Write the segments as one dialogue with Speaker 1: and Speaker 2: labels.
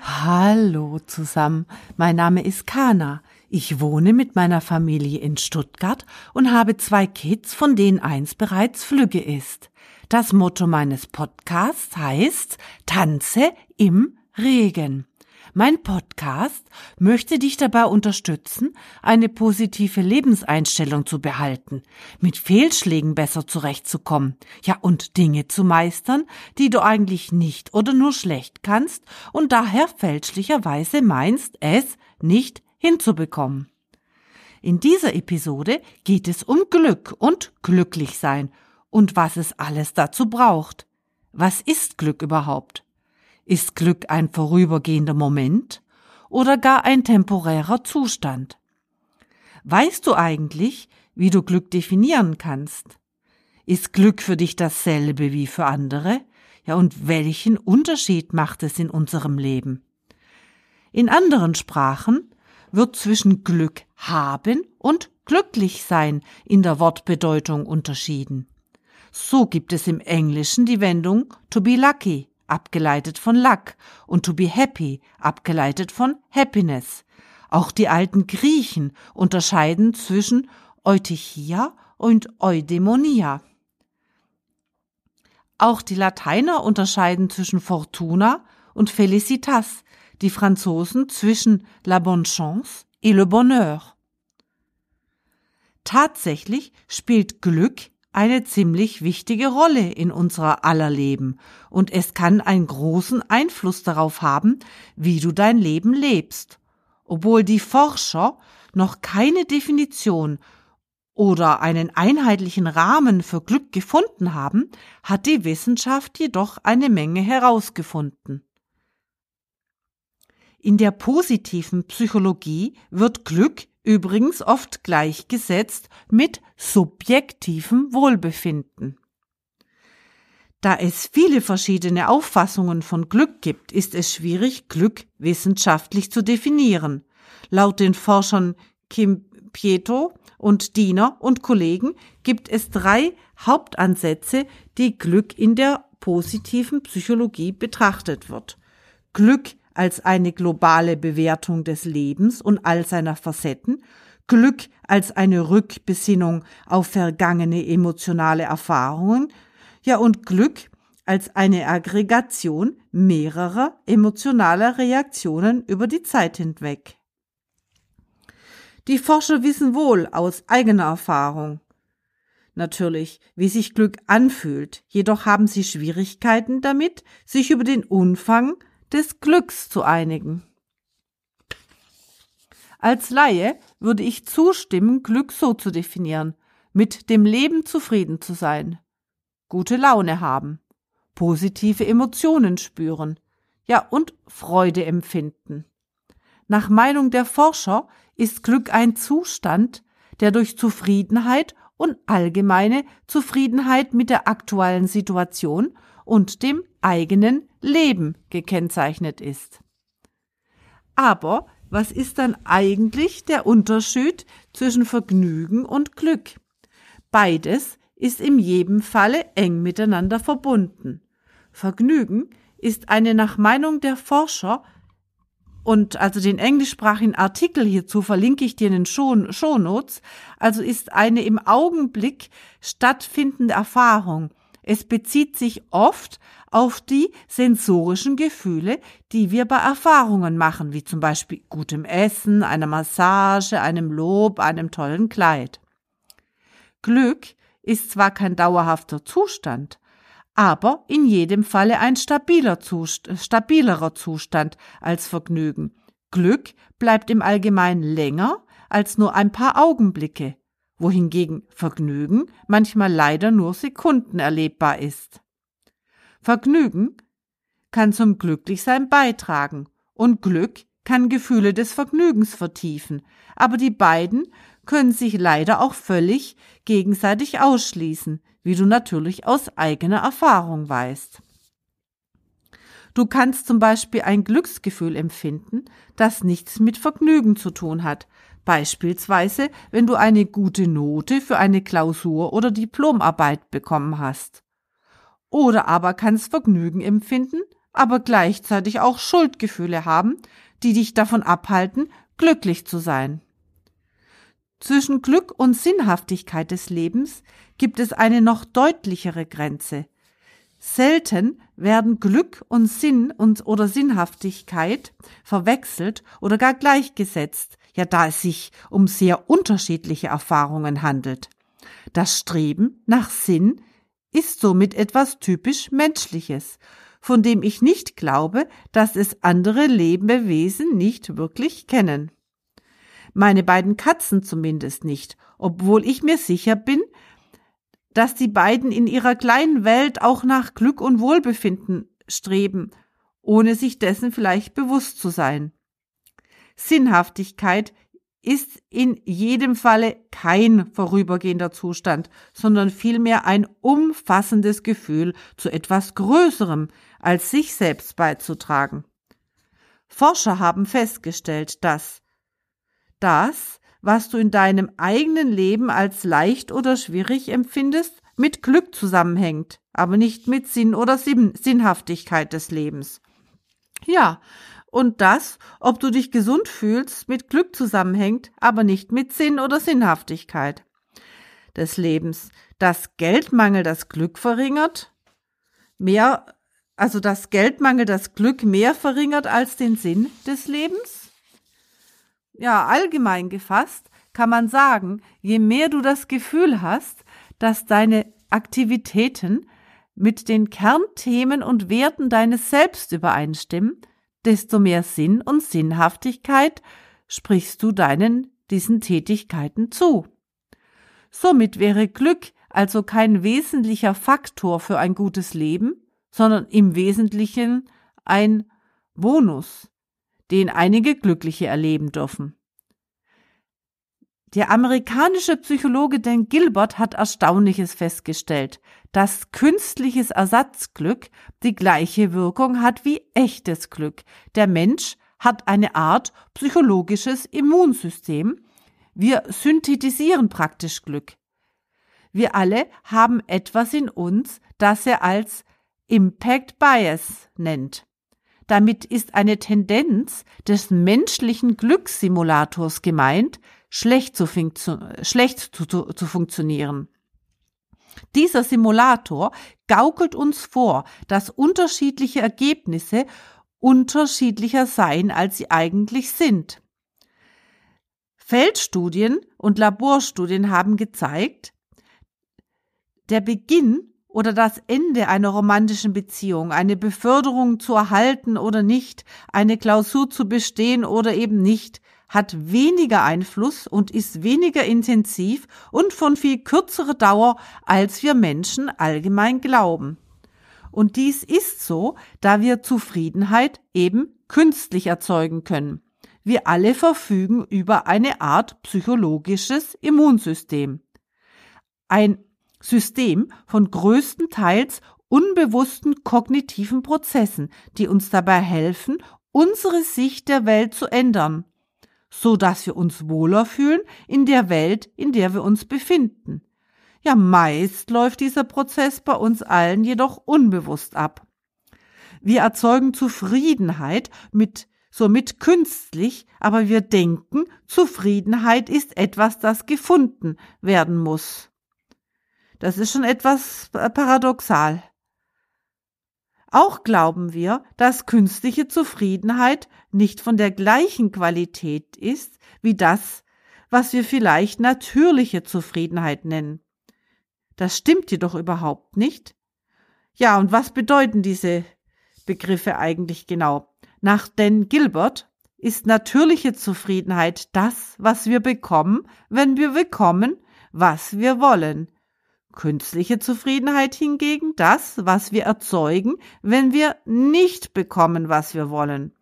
Speaker 1: Hallo zusammen, mein Name ist Kana. Ich wohne mit meiner Familie in Stuttgart und habe zwei Kids, von denen eins bereits Flügge ist. Das Motto meines Podcasts heißt Tanze im Regen. Mein Podcast möchte dich dabei unterstützen, eine positive Lebenseinstellung zu behalten, mit Fehlschlägen besser zurechtzukommen, ja und Dinge zu meistern, die du eigentlich nicht oder nur schlecht kannst und daher fälschlicherweise meinst, es nicht hinzubekommen. In dieser Episode geht es um Glück und Glücklichsein und was es alles dazu braucht. Was ist Glück überhaupt? Ist Glück ein vorübergehender Moment oder gar ein temporärer Zustand? Weißt du eigentlich, wie du Glück definieren kannst? Ist Glück für dich dasselbe wie für andere? Ja, und welchen Unterschied macht es in unserem Leben? In anderen Sprachen wird zwischen Glück haben und glücklich sein in der Wortbedeutung unterschieden. So gibt es im Englischen die Wendung to be lucky, abgeleitet von Luck, und to be happy, abgeleitet von Happiness. Auch die alten Griechen unterscheiden zwischen Eutychia und Eudaimonia. Auch die Lateiner unterscheiden zwischen Fortuna und Felicitas, die Franzosen zwischen la bonne chance et le bonheur. Tatsächlich spielt Glück eine ziemlich wichtige Rolle in unserer aller Leben und es kann einen großen Einfluss darauf haben, wie du dein Leben lebst. Obwohl die Forscher noch keine Definition oder einen einheitlichen Rahmen für Glück gefunden haben, hat die Wissenschaft jedoch eine Menge herausgefunden. In der positiven Psychologie wird Glück übrigens oft gleichgesetzt mit subjektivem Wohlbefinden. Da es viele verschiedene Auffassungen von Glück gibt, ist es schwierig, Glück wissenschaftlich zu definieren. Laut den Forschern Kim Pieto und Diener und Kollegen gibt es drei Hauptansätze, die Glück in der positiven Psychologie betrachtet wird. Glück als eine globale Bewertung des Lebens und all seiner Facetten, Glück als eine Rückbesinnung auf vergangene emotionale Erfahrungen, ja und Glück als eine Aggregation mehrerer emotionaler Reaktionen über die Zeit hinweg. Die Forscher wissen wohl aus eigener Erfahrung, natürlich, wie sich Glück anfühlt, jedoch haben sie Schwierigkeiten damit, sich über den Umfang des Glücks zu einigen. Als Laie würde ich zustimmen, Glück so zu definieren, mit dem Leben zufrieden zu sein, gute Laune haben, positive Emotionen spüren, ja und Freude empfinden. Nach Meinung der Forscher ist Glück ein Zustand, der durch Zufriedenheit und allgemeine Zufriedenheit mit der aktuellen Situation und dem eigenen Leben gekennzeichnet ist. Aber was ist dann eigentlich der Unterschied zwischen Vergnügen und Glück? Beides ist in jedem Falle eng miteinander verbunden. Vergnügen ist eine nach Meinung der Forscher und also den englischsprachigen Artikel hierzu verlinke ich dir in den Show, Shownotes, also ist eine im Augenblick stattfindende Erfahrung, es bezieht sich oft auf die sensorischen Gefühle, die wir bei Erfahrungen machen, wie zum Beispiel gutem Essen, einer Massage, einem Lob, einem tollen Kleid. Glück ist zwar kein dauerhafter Zustand, aber in jedem Falle ein stabiler Zust stabilerer Zustand als Vergnügen. Glück bleibt im Allgemeinen länger als nur ein paar Augenblicke wohingegen Vergnügen manchmal leider nur Sekunden erlebbar ist. Vergnügen kann zum Glücklichsein beitragen und Glück kann Gefühle des Vergnügens vertiefen, aber die beiden können sich leider auch völlig gegenseitig ausschließen, wie du natürlich aus eigener Erfahrung weißt. Du kannst zum Beispiel ein Glücksgefühl empfinden, das nichts mit Vergnügen zu tun hat, Beispielsweise, wenn du eine gute Note für eine Klausur oder Diplomarbeit bekommen hast. Oder aber kannst Vergnügen empfinden, aber gleichzeitig auch Schuldgefühle haben, die dich davon abhalten, glücklich zu sein. Zwischen Glück und Sinnhaftigkeit des Lebens gibt es eine noch deutlichere Grenze. Selten werden Glück und Sinn und oder Sinnhaftigkeit verwechselt oder gar gleichgesetzt, ja da es sich um sehr unterschiedliche Erfahrungen handelt. Das Streben nach Sinn ist somit etwas typisch Menschliches, von dem ich nicht glaube, dass es andere Lebewesen nicht wirklich kennen. Meine beiden Katzen zumindest nicht, obwohl ich mir sicher bin, dass die beiden in ihrer kleinen Welt auch nach Glück und Wohlbefinden streben, ohne sich dessen vielleicht bewusst zu sein. Sinnhaftigkeit ist in jedem Falle kein vorübergehender Zustand, sondern vielmehr ein umfassendes Gefühl zu etwas Größerem als sich selbst beizutragen. Forscher haben festgestellt, dass das, was du in deinem eigenen Leben als leicht oder schwierig empfindest, mit Glück zusammenhängt, aber nicht mit Sinn oder Sinnhaftigkeit des Lebens. Ja, und das, ob du dich gesund fühlst, mit Glück zusammenhängt, aber nicht mit Sinn oder Sinnhaftigkeit des Lebens. Dass Geldmangel das Glück verringert, mehr, also dass Geldmangel das Glück mehr verringert als den Sinn des Lebens? Ja, allgemein gefasst kann man sagen, je mehr du das Gefühl hast, dass deine Aktivitäten mit den Kernthemen und Werten deines Selbst übereinstimmen, desto mehr Sinn und Sinnhaftigkeit sprichst du deinen diesen Tätigkeiten zu. Somit wäre Glück also kein wesentlicher Faktor für ein gutes Leben, sondern im Wesentlichen ein Bonus, den einige Glückliche erleben dürfen. Der amerikanische Psychologe Dan Gilbert hat Erstaunliches festgestellt, dass künstliches Ersatzglück die gleiche Wirkung hat wie echtes Glück. Der Mensch hat eine Art psychologisches Immunsystem. Wir synthetisieren praktisch Glück. Wir alle haben etwas in uns, das er als Impact Bias nennt. Damit ist eine Tendenz des menschlichen Glückssimulators gemeint, schlecht zu, schlecht zu, zu, zu funktionieren. Dieser Simulator gaukelt uns vor, dass unterschiedliche Ergebnisse unterschiedlicher seien, als sie eigentlich sind. Feldstudien und Laborstudien haben gezeigt, der Beginn oder das Ende einer romantischen Beziehung, eine Beförderung zu erhalten oder nicht, eine Klausur zu bestehen oder eben nicht, hat weniger Einfluss und ist weniger intensiv und von viel kürzerer Dauer, als wir Menschen allgemein glauben. Und dies ist so, da wir Zufriedenheit eben künstlich erzeugen können. Wir alle verfügen über eine Art psychologisches Immunsystem. Ein System von größtenteils unbewussten kognitiven Prozessen, die uns dabei helfen, unsere Sicht der Welt zu ändern so dass wir uns wohler fühlen in der Welt, in der wir uns befinden. Ja, meist läuft dieser Prozess bei uns allen jedoch unbewusst ab. Wir erzeugen Zufriedenheit mit somit künstlich, aber wir denken, Zufriedenheit ist etwas, das gefunden werden muss. Das ist schon etwas paradoxal. Auch glauben wir, dass künstliche Zufriedenheit nicht von der gleichen Qualität ist wie das, was wir vielleicht natürliche Zufriedenheit nennen. Das stimmt jedoch überhaupt nicht. Ja, und was bedeuten diese Begriffe eigentlich genau? Nach Dan Gilbert ist natürliche Zufriedenheit das, was wir bekommen, wenn wir bekommen, was wir wollen. Künstliche Zufriedenheit hingegen das, was wir erzeugen, wenn wir nicht bekommen, was wir wollen.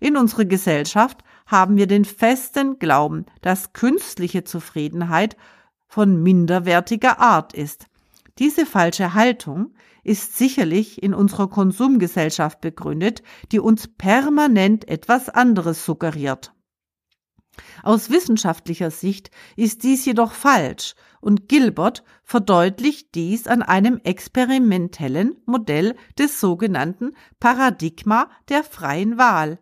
Speaker 1: In unserer Gesellschaft haben wir den festen Glauben, dass künstliche Zufriedenheit von minderwertiger Art ist. Diese falsche Haltung ist sicherlich in unserer Konsumgesellschaft begründet, die uns permanent etwas anderes suggeriert. Aus wissenschaftlicher Sicht ist dies jedoch falsch und Gilbert verdeutlicht dies an einem experimentellen Modell des sogenannten Paradigma der freien Wahl.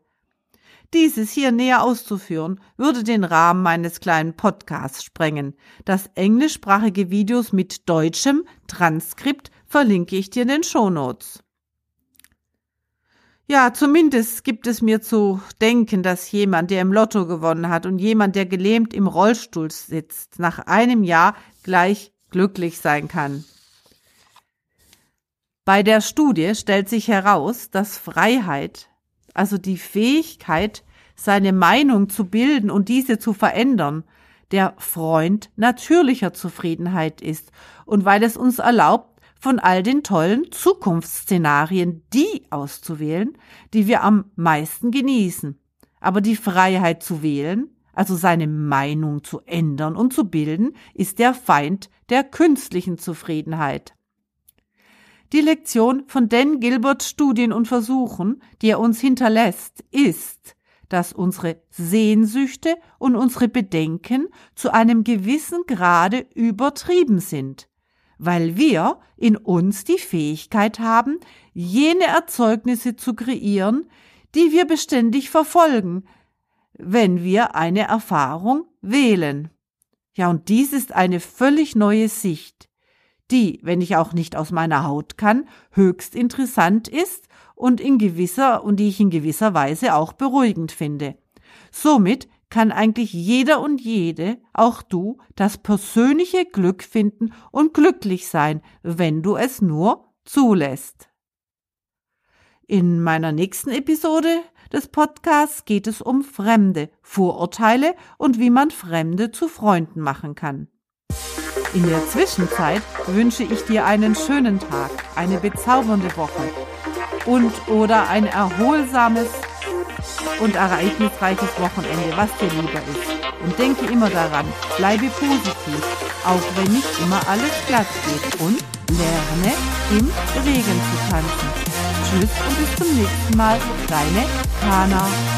Speaker 1: Dieses hier näher auszuführen, würde den Rahmen meines kleinen Podcasts sprengen. Das englischsprachige Videos mit deutschem Transkript verlinke ich dir in den Shownotes. Ja, zumindest gibt es mir zu denken, dass jemand, der im Lotto gewonnen hat und jemand, der gelähmt im Rollstuhl sitzt, nach einem Jahr gleich glücklich sein kann. Bei der Studie stellt sich heraus, dass Freiheit, also die Fähigkeit, seine Meinung zu bilden und diese zu verändern, der Freund natürlicher Zufriedenheit ist und weil es uns erlaubt, von all den tollen Zukunftsszenarien die auszuwählen, die wir am meisten genießen. Aber die Freiheit zu wählen, also seine Meinung zu ändern und zu bilden, ist der Feind der künstlichen Zufriedenheit. Die Lektion von Dan Gilberts Studien und Versuchen, die er uns hinterlässt, ist, dass unsere Sehnsüchte und unsere Bedenken zu einem gewissen Grade übertrieben sind weil wir in uns die Fähigkeit haben, jene Erzeugnisse zu kreieren, die wir beständig verfolgen, wenn wir eine Erfahrung wählen. Ja, und dies ist eine völlig neue Sicht, die, wenn ich auch nicht aus meiner Haut kann, höchst interessant ist und in gewisser und die ich in gewisser Weise auch beruhigend finde. Somit kann eigentlich jeder und jede, auch du, das persönliche Glück finden und glücklich sein, wenn du es nur zulässt. In meiner nächsten Episode des Podcasts geht es um Fremde, Vorurteile und wie man Fremde zu Freunden machen kann. In der Zwischenzeit wünsche ich dir einen schönen Tag, eine bezaubernde Woche und oder ein erholsames und ereignisreiches Wochenende, was dir lieber ist. Und denke immer daran, bleibe positiv, auch wenn nicht immer alles glatt geht. Und lerne im Regen zu tanzen. Tschüss und bis zum nächsten Mal, deine Kana.